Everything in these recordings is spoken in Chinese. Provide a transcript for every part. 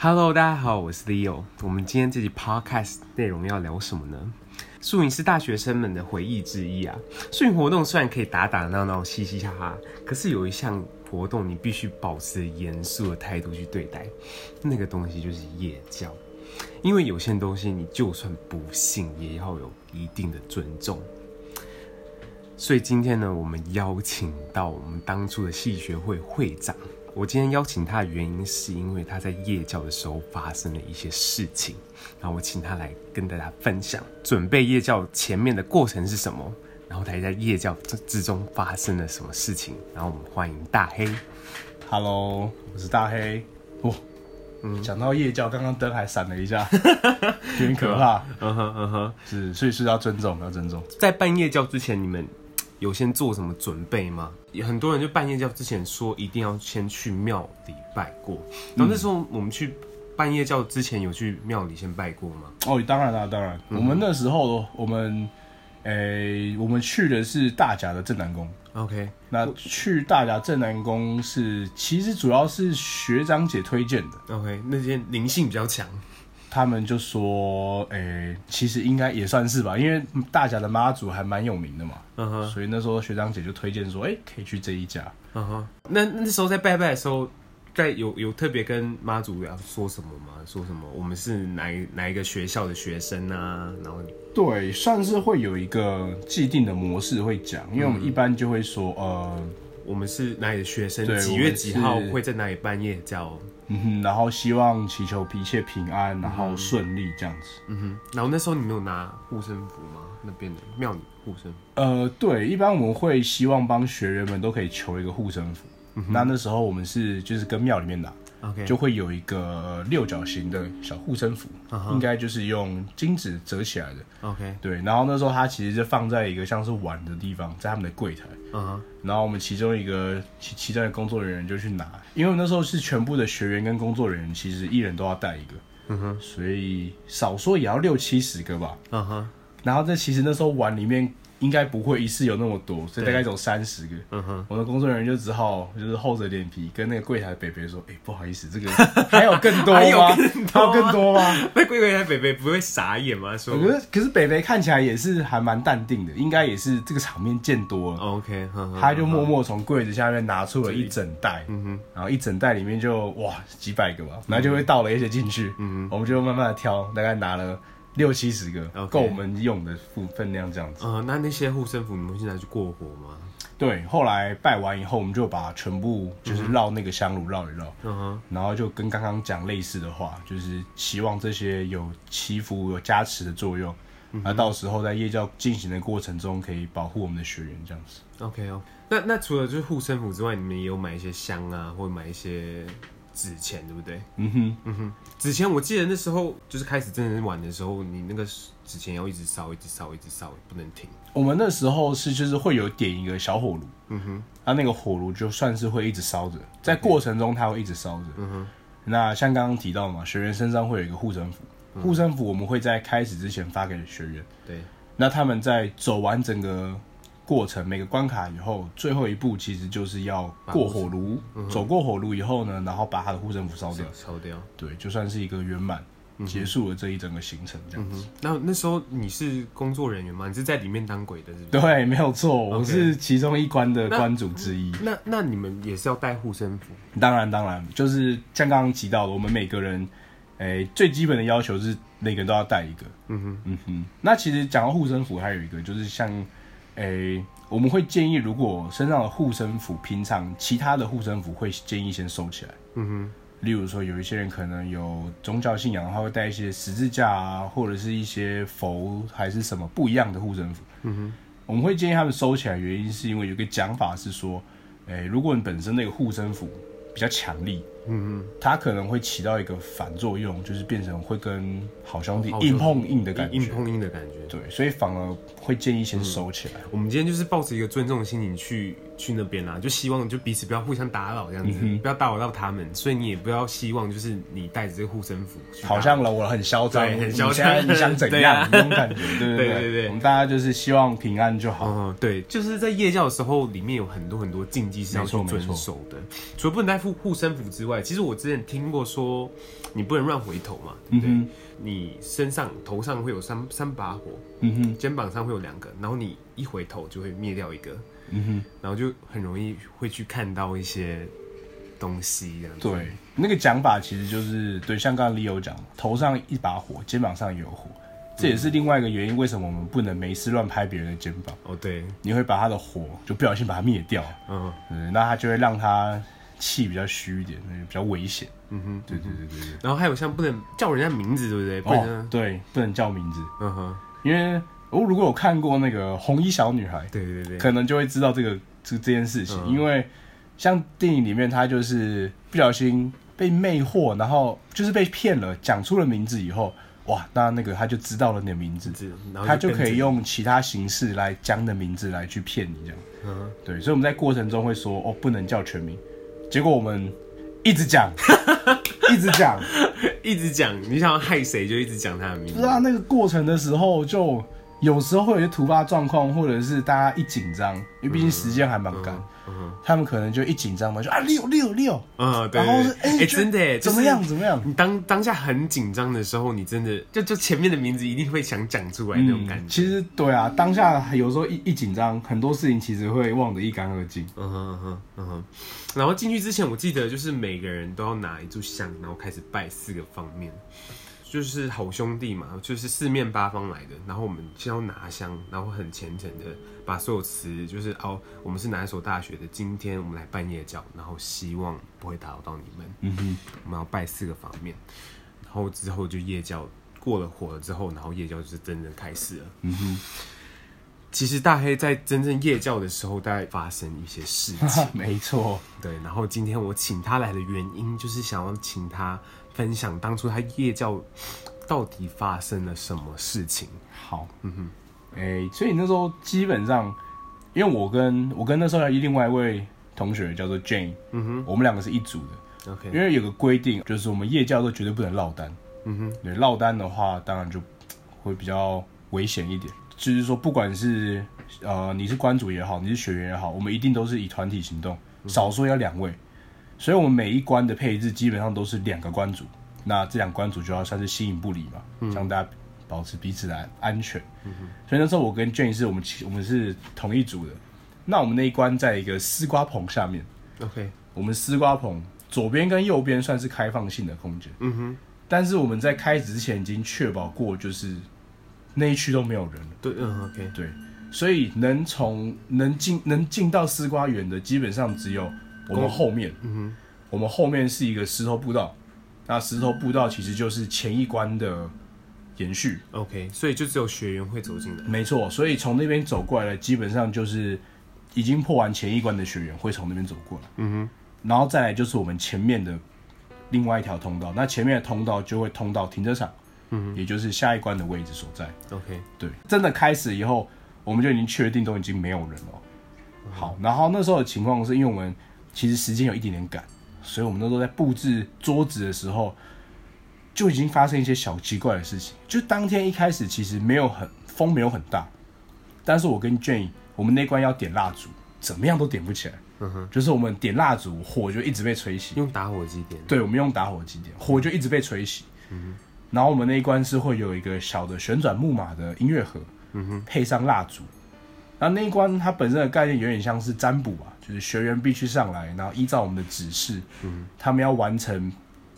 Hello，大家好，我是 Leo。我们今天这集 Podcast 内容要聊什么呢？宿营是大学生们的回忆之一啊。宿营活动虽然可以打打闹闹、嘻嘻哈哈，可是有一项活动你必须保持严肃的态度去对待，那个东西就是夜教。因为有些东西你就算不信，也要有一定的尊重。所以今天呢，我们邀请到我们当初的系学会会长。我今天邀请他的原因，是因为他在夜教的时候发生了一些事情，然后我请他来跟大家分享准备夜教前面的过程是什么，然后他在夜教之中发生了什么事情。然后我们欢迎大黑。Hello，我是大黑。哇，嗯，讲到夜教，刚刚灯还闪了一下，有点可怕。嗯哼嗯哼，是，所以是要尊重，要尊重。在办夜教之前，你们有先做什么准备吗？有很多人就半夜教之前说一定要先去庙里拜过，然后那时候我们去半夜教之前有去庙里先拜过吗？哦，当然啦，当然。嗯、我们那时候我们，诶、欸，我们去的是大甲的正南宫。OK，那去大甲正南宫是其实主要是学长姐推荐的。OK，那些灵性比较强。他们就说：“诶、欸，其实应该也算是吧，因为大甲的妈祖还蛮有名的嘛。嗯哼，所以那时候学长姐就推荐说：‘诶、欸，可以去这一家。’嗯哼，那那时候在拜拜的时候，在有有特别跟妈祖要说什么吗？说什么？我们是哪一哪一个学校的学生啊？然后对，算是会有一个既定的模式会讲，因为我们一般就会说：‘呃，我们是哪里的学生？几月几号会在哪里办夜教？’嗯哼，然后希望祈求一切平安，然后顺利这样子。嗯哼，然后那时候你没有拿护身符吗？那边的庙里护身符？呃，对，一般我们会希望帮学员们都可以求一个护身符。那那时候我们是就是跟庙里面拿。Okay. 就会有一个六角形的小护身符，uh huh. 应该就是用金纸折起来的。OK，对。然后那时候它其实就放在一个像是碗的地方，在他们的柜台。Uh huh. 然后我们其中一个其其中的工作人员就去拿，因为那时候是全部的学员跟工作人员，其实一人都要带一个。Uh huh. 所以少说也要六七十个吧。嗯哼然后这其实那时候碗里面。应该不会一次有那么多，所以大概有三十个。嗯哼，我的工作人员就只好就是厚着脸皮跟那个柜台的北北说：“哎、欸，不好意思，这个 还有更多吗？还有更多，吗？” 那柜台北北不会傻眼吗？说，可是可是北北看起来也是还蛮淡定的，应该也是这个场面见多了。OK，他就默默从柜子下面拿出了一整袋，嗯哼，然后一整袋里面就哇几百个吧，然后就会倒了一些进去，嗯哼，我们就慢慢的挑，大概拿了。六七十个够.我们用的分分量这样子。呃，那那些护身符你们现在去过火吗？对，后来拜完以后，我们就把全部就是绕那个香炉绕一绕，嗯哼，然后就跟刚刚讲类似的话，就是希望这些有祈福、有加持的作用，那、到时候在夜教进行的过程中，可以保护我们的学员这样子。OK 哦，那那除了就是护身符之外，你们也有买一些香啊，或者买一些。纸钱对不对？嗯哼，嗯哼，纸钱我记得那时候就是开始真人玩的时候，你那个纸钱要一直烧，一直烧，一直烧，不能停。我们那时候是就是会有点一个小火炉，嗯哼，它那个火炉就算是会一直烧着，在过程中它会一直烧着，嗯哼。那像刚刚提到嘛，学员身上会有一个护身符，护身符我们会在开始之前发给学员，对，那他们在走完整个。过程每个关卡以后，最后一步其实就是要过火炉。嗯、走过火炉以后呢，然后把他的护身符烧掉。烧掉。对，就算是一个圆满结束了这一整个行程这样子。嗯、那那时候你是工作人员吗？你是在里面当鬼的是不是？对，没有错，我是其中一关的关主之一。那那，那你们也是要带护身符？当然当然，就是像刚刚提到的，我们每个人，欸、最基本的要求是每个人都要带一个。嗯哼嗯哼。那其实讲到护身符，还有一个就是像。诶、欸，我们会建议，如果身上的护身符，平常其他的护身符会建议先收起来。嗯哼，例如说有一些人可能有宗教信仰，他会带一些十字架啊，或者是一些佛还是什么不一样的护身符。嗯哼，我们会建议他们收起来，原因是因为有个讲法是说，诶、欸，如果你本身那个护身符。比较强力，嗯嗯，它可能会起到一个反作用，就是变成会跟好兄弟硬碰硬的感觉，硬碰硬的感觉，对，所以反而会建议先收起来。我们今天就是抱着一个尊重的心情去去那边啦，就希望就彼此不要互相打扰这样子，嗯、不要打扰到他们，所以你也不要希望就是你带着这个护身符，好像了我很嚣张，很嚣张，你想怎样？啊、那种感觉，对对 对，对对对，我们大家就是希望平安就好。嗯，对，就是在夜教的时候，里面有很多很多禁忌是要去遵守的，除了不能带护护身符之外，其实我之前听过说，你不能乱回头嘛，对，对。嗯你身上头上会有三三把火，嗯哼，肩膀上会有两个，然后你一回头就会灭掉一个，嗯哼，然后就很容易会去看到一些东西这样子。对，那个讲法其实就是对，像刚刚 Leo 讲，头上一把火，肩膀上也有火，这也是另外一个原因，为什么我们不能没事乱拍别人的肩膀？哦，对，你会把他的火就不小心把它灭掉，嗯，对，那他就会让他。气比较虚一点，那就比较危险。嗯哼，对对对对对。然后还有像不能叫人家名字，对不对？不能、哦，对，不能叫名字。嗯哼，因为我如果有看过那个红衣小女孩，对对对，可能就会知道这个这这件事情。嗯、因为像电影里面，他就是不小心被魅惑，然后就是被骗了，讲出了名字以后，哇，那那个他就知道了你的名字，他就可以用其他形式来将你的名字来去骗你这样。嗯，对，所以我们在过程中会说，哦，不能叫全名。结果我们一直讲，一直讲，一直讲，你想要害谁就一直讲他的名字。不知道那个过程的时候就。有时候会有些突发状况，或者是大家一紧张，因为毕竟时间还蛮赶，他们可能就一紧张嘛，就啊六六六，嗯，对，然后是哎真的怎么样怎么样？你当当下很紧张的时候，你真的就就前面的名字一定会想讲出来那种感觉。其实对啊，当下有时候一一紧张，很多事情其实会忘得一干二净。嗯哼嗯哼嗯哼。然后进去之前，我记得就是每个人都要拿一炷香，然后开始拜四个方面。就是好兄弟嘛，就是四面八方来的，然后我们先要拿香，然后很虔诚的把所有词，就是哦，我们是哪一所大学的，今天我们来办夜教，然后希望不会打扰到你们。嗯哼，我们要拜四个方面，然后之后就夜教过了火了之后，然后夜教就是真正开始了。嗯哼，其实大黑在真正夜教的时候，大概发生一些事情。没错，对。然后今天我请他来的原因，就是想要请他。分享当初他夜教到底发生了什么事情？好，嗯哼，哎、欸，所以那时候基本上，因为我跟我跟那时候另外一位同学叫做 Jane，嗯哼，我们两个是一组的，OK，因为有个规定，就是我们夜教都绝对不能落单，嗯哼，对，落单的话，当然就会比较危险一点。就是说，不管是呃你是关主也好，你是学员也好，我们一定都是以团体行动，少说要两位。所以，我们每一关的配置基本上都是两个关主，那这两关主就要算是形影不离嘛，让、嗯、大家保持彼此的安全。嗯、所以那时候我跟 Jane 是我们我们是同一组的。那我们那一关在一个丝瓜棚下面，OK，我们丝瓜棚左边跟右边算是开放性的空间。嗯哼，但是我们在开始之前已经确保过，就是那一区都没有人了。对，嗯，OK，对，所以能从能进能进到丝瓜园的，基本上只有。我们后面，嗯哼，我们后面是一个石头步道，那石头步道其实就是前一关的延续。OK，所以就只有学员会走进来。没错，所以从那边走过来的，基本上就是已经破完前一关的学员会从那边走过来。嗯哼，然后再来就是我们前面的另外一条通道，那前面的通道就会通到停车场，嗯哼，也就是下一关的位置所在。OK，对，真的开始以后，我们就已经确定都已经没有人了。好，然后那时候的情况是因为我们。其实时间有一点点赶，所以我们那时候在布置桌子的时候，就已经发生一些小奇怪的事情。就当天一开始其实没有很风没有很大，但是我跟 Jane 我们那关要点蜡烛，怎么样都点不起来。嗯哼，就是我们点蜡烛，火就一直被吹熄。用打火机点？对，我们用打火机点，火就一直被吹熄。嗯哼，然后我们那一关是会有一个小的旋转木马的音乐盒，嗯哼，配上蜡烛。然后那一关它本身的概念有点像是占卜啊。就是学员必须上来，然后依照我们的指示，嗯，他们要完成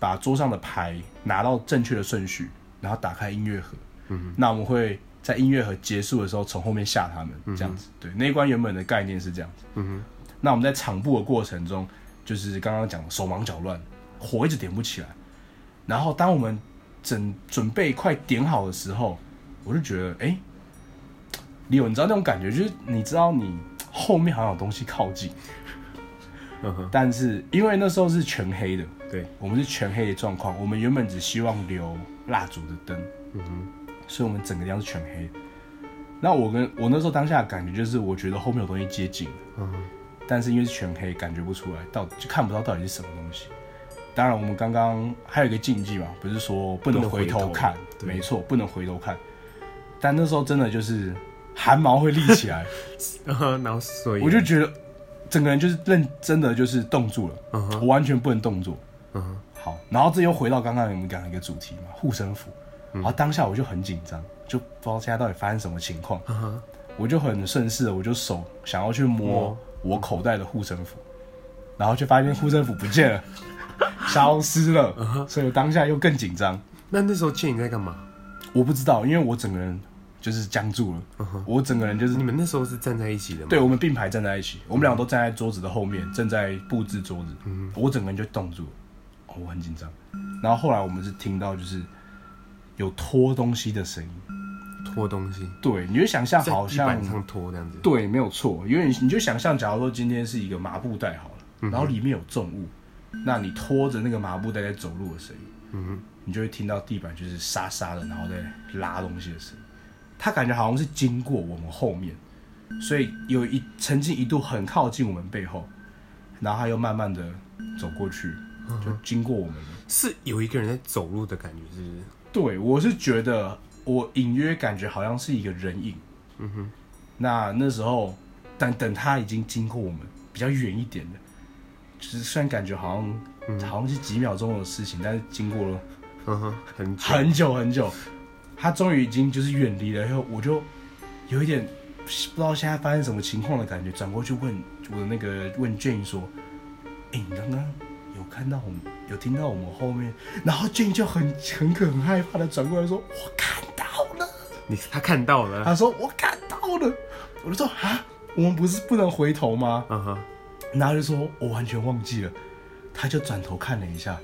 把桌上的牌拿到正确的顺序，然后打开音乐盒，嗯，那我们会在音乐盒结束的时候从后面吓他们，嗯，这样子。对，那一关原本的概念是这样子，嗯哼。那我们在场布的过程中，就是刚刚讲的手忙脚乱，火一直点不起来。然后当我们整准备快点好的时候，我就觉得，哎，李友，你知道那种感觉，就是你知道你。后面好像有东西靠近，但是因为那时候是全黑的，对，我们是全黑的状况。我们原本只希望留蜡烛的灯，嗯哼，所以我们整个地方是全黑。那我跟我那时候当下的感觉就是，我觉得后面有东西接近，嗯哼，但是因为是全黑，感觉不出来，到就看不到到底是什么东西。当然，我们刚刚还有一个禁忌嘛，不是说不能回头看，没错，不能回头看。但那时候真的就是汗毛会立起来，然后所以我就觉得整个人就是认真的就是冻住了，我完全不能动作。好，然后这又回到刚刚我们讲的一个主题嘛，护身符。然后当下我就很紧张，就不知道现在到底发生什么情况。我就很顺势的，我就手想要去摸我口袋的护身符，然后就发现护身符不见了。消失了，uh. 所以我当下又更紧张。那那时候见你在干嘛？我不知道，因为我整个人就是僵住了。Uh huh. 我整个人就是……你们那时候是站在一起的吗？对，我们并排站在一起，我们两个都站在桌子的后面，正在布置桌子。Uh. 我整个人就冻住了，我很紧张。然后后来我们是听到就是有拖东西的声音，拖东西。对，你就想象好像板上拖这样子。对，没有错，因为你你就想象，假如说今天是一个麻布袋好了，然后里面有重物。那你拖着那个麻布袋在走路的声音，嗯哼，你就会听到地板就是沙沙的，然后在拉东西的声音。他感觉好像是经过我们后面，所以有一曾经一度很靠近我们背后，然后他又慢慢的走过去，就经过我们了。是有一个人在走路的感觉，是不是？对，我是觉得我隐约感觉好像是一个人影。嗯哼，那那时候，但等他已经经过我们比较远一点的。就是虽然感觉好像、嗯、好像是几秒钟的事情，但是经过了很久很久很久，他终于已经就是远离了。然后我就有一点不知道现在发生什么情况的感觉，转过去问我的那个问 Jane 说：“哎、欸，你刚刚有看到我们，有听到我们后面？”然后 Jane 就很很可很害怕的转过来说：“我看到了。”你他看到了？他说：“我看到了。”我就说：“啊，我们不是不能回头吗？”嗯哼。然后就说，我完全忘记了，他就转头看了一下，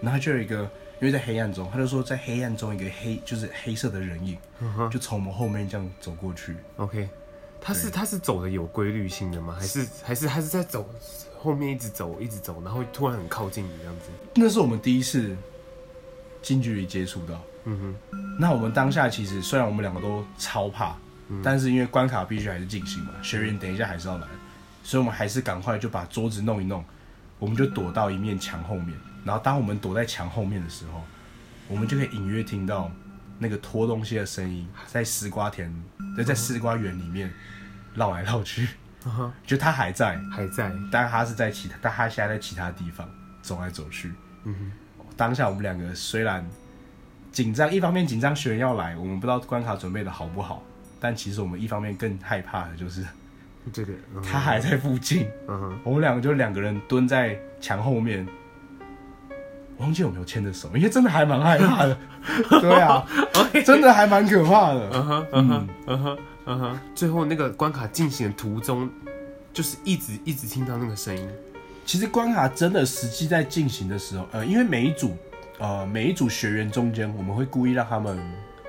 然后就有一个，因为在黑暗中，他就说在黑暗中一个黑，就是黑色的人影，就从我们后面这样走过去。OK，他是他是走的有规律性的吗？还是还是他是在走后面一直走一直走，然后突然很靠近你这样子？那是我们第一次近距离接触到。嗯哼，那我们当下其实虽然我们两个都超怕，嗯、但是因为关卡必须还是进行嘛，学员等一下还是要来。所以，我们还是赶快就把桌子弄一弄，我们就躲到一面墙后面。然后，当我们躲在墙后面的时候，我们就可以隐约听到那个拖东西的声音，在丝瓜田，在在丝瓜园里面绕来绕去。就他还在，还在，但他是在其他，但他现在在其他地方走来走去。嗯哼，当下我们两个虽然紧张，一方面紧张学员要来，我们不知道关卡准备的好不好，但其实我们一方面更害怕的就是。这个他还在附近，嗯哼，我们两个就两个人蹲在墙后面，忘记有没有牵着手，因为真的还蛮害怕的，对啊，真的还蛮可怕的，嗯哼，嗯。哼，嗯哼，嗯哼，最后那个关卡进行的途中，就是一直一直听到那个声音。其实关卡真的实际在进行的时候，呃，因为每一组呃每一组学员中间，我们会故意让他们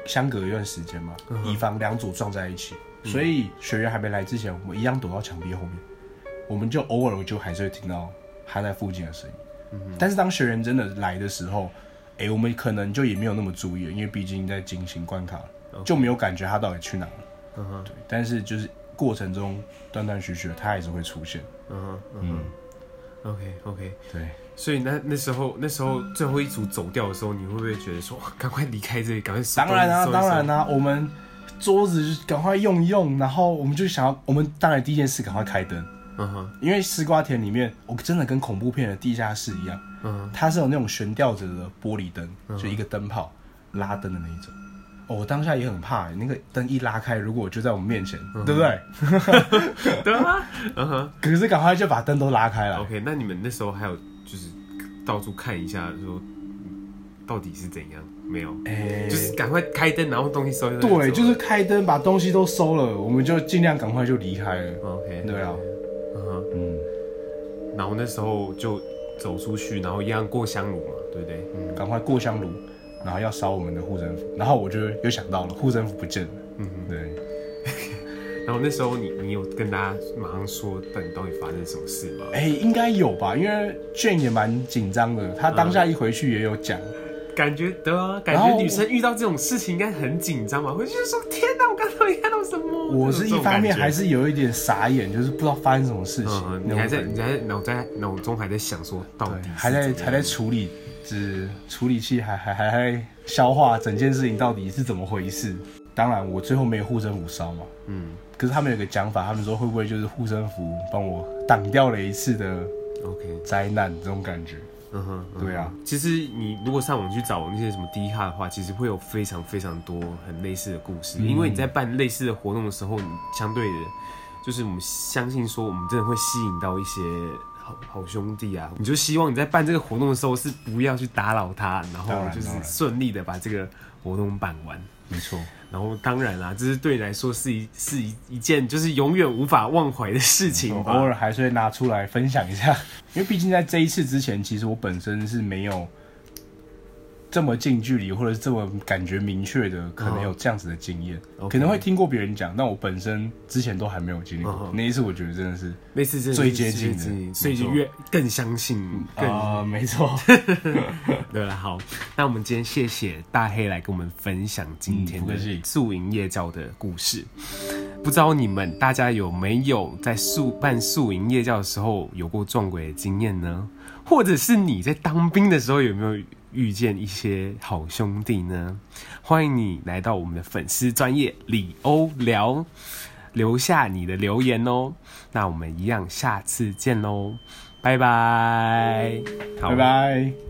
相隔一段时间嘛，以防两组撞在一起。所以学员还没来之前，我们一样躲到墙壁后面，我们就偶尔就还是会听到他在附近的声音。嗯。但是当学员真的来的时候，哎、欸，我们可能就也没有那么注意了，因为毕竟在进行关卡，Okay. 就没有感觉他到底去哪了。嗯哼。对。但是就是过程中断断续续，他还是会出现。嗯哼。嗯。OK OK。对。所以那那时候那时候最后一组走掉的时候，你会不会觉得说，赶快离开这里，赶快收？当然啊，当然啊，我们。桌子就赶快用一用，然后我们就想要，我们当然第一件事赶快开灯，嗯哼，因为丝瓜田里面，我真的跟恐怖片的地下室一样，嗯哼，它是有那种悬吊着的玻璃灯，就一个灯泡拉灯的那一种。哦，我当下也很怕，那个灯一拉开，如果我就在我们面前，对不对？对啊，嗯哼。可是赶快就把灯都拉开了。OK，那你们那时候还有就是到处看一下，说到底是怎样？没有，哎、欸，就是赶快开灯，然后东西收。对，就是开灯，把东西都收了，我们就尽量赶快就离开了。OK，对啊，嗯然后那时候就走出去，然后一样过香炉嘛，对不对？嗯，赶快过香炉，然后要烧我们的护身符，然后我就又想到了护身符不见了。嗯哼，对。然后那时候你你有跟大家马上说，到底到底发生什么事吗？哎、欸，应该有吧，因为 Jane 也蛮紧张的，他当下一回去也有讲。嗯感觉对啊，感觉女生遇到这种事情应该很紧张吧？我就说天哪，我刚才到底看到什么？我是一方面还是有一点傻眼，就是不知道发生什么事情。嗯、你还在你还在脑在脑中还在想说，到底还在还在处理，就是处理器还还还还消化整件事情到底是怎么回事。当然，我最后没有护身符烧嘛。嗯。可是他们有个讲法，他们说会不会就是护身符帮我挡掉了一次的 OK 灾难这种感觉。嗯哼，对啊。其实你如果上网去找那些什么低卡的话，其实会有非常非常多很类似的故事。嗯、因为你在办类似的活动的时候，你相对的，就是我们相信说，我们真的会吸引到一些好好兄弟啊。你就希望你在办这个活动的时候，是不要去打扰他，然后就是顺利的把这个活动办完。没错。然后当然啦，这是对你来说是一是一一件就是永远无法忘怀的事情。偶尔还是会拿出来分享一下，因为毕竟在这一次之前，其实我本身是没有。这么近距离，或者是这么感觉明确的，可能有这样子的经验，oh. 可能会听过别人讲，但我本身之前都还没有经历过。Oh, 那一次我觉得真的是那次最接近的，所以就越更相信。啊，没错。对了，好，那我们今天谢谢大黑来跟我们分享今天的宿营夜教的故事。不知道你们大家有没有在宿办宿营夜教的时候有过撞鬼的经验呢？或者是你在当兵的时候有没有？遇见一些好兄弟呢，欢迎你来到我们的粉丝专业李欧聊，留下你的留言哦。那我们一样，下次见喽，拜拜，拜拜。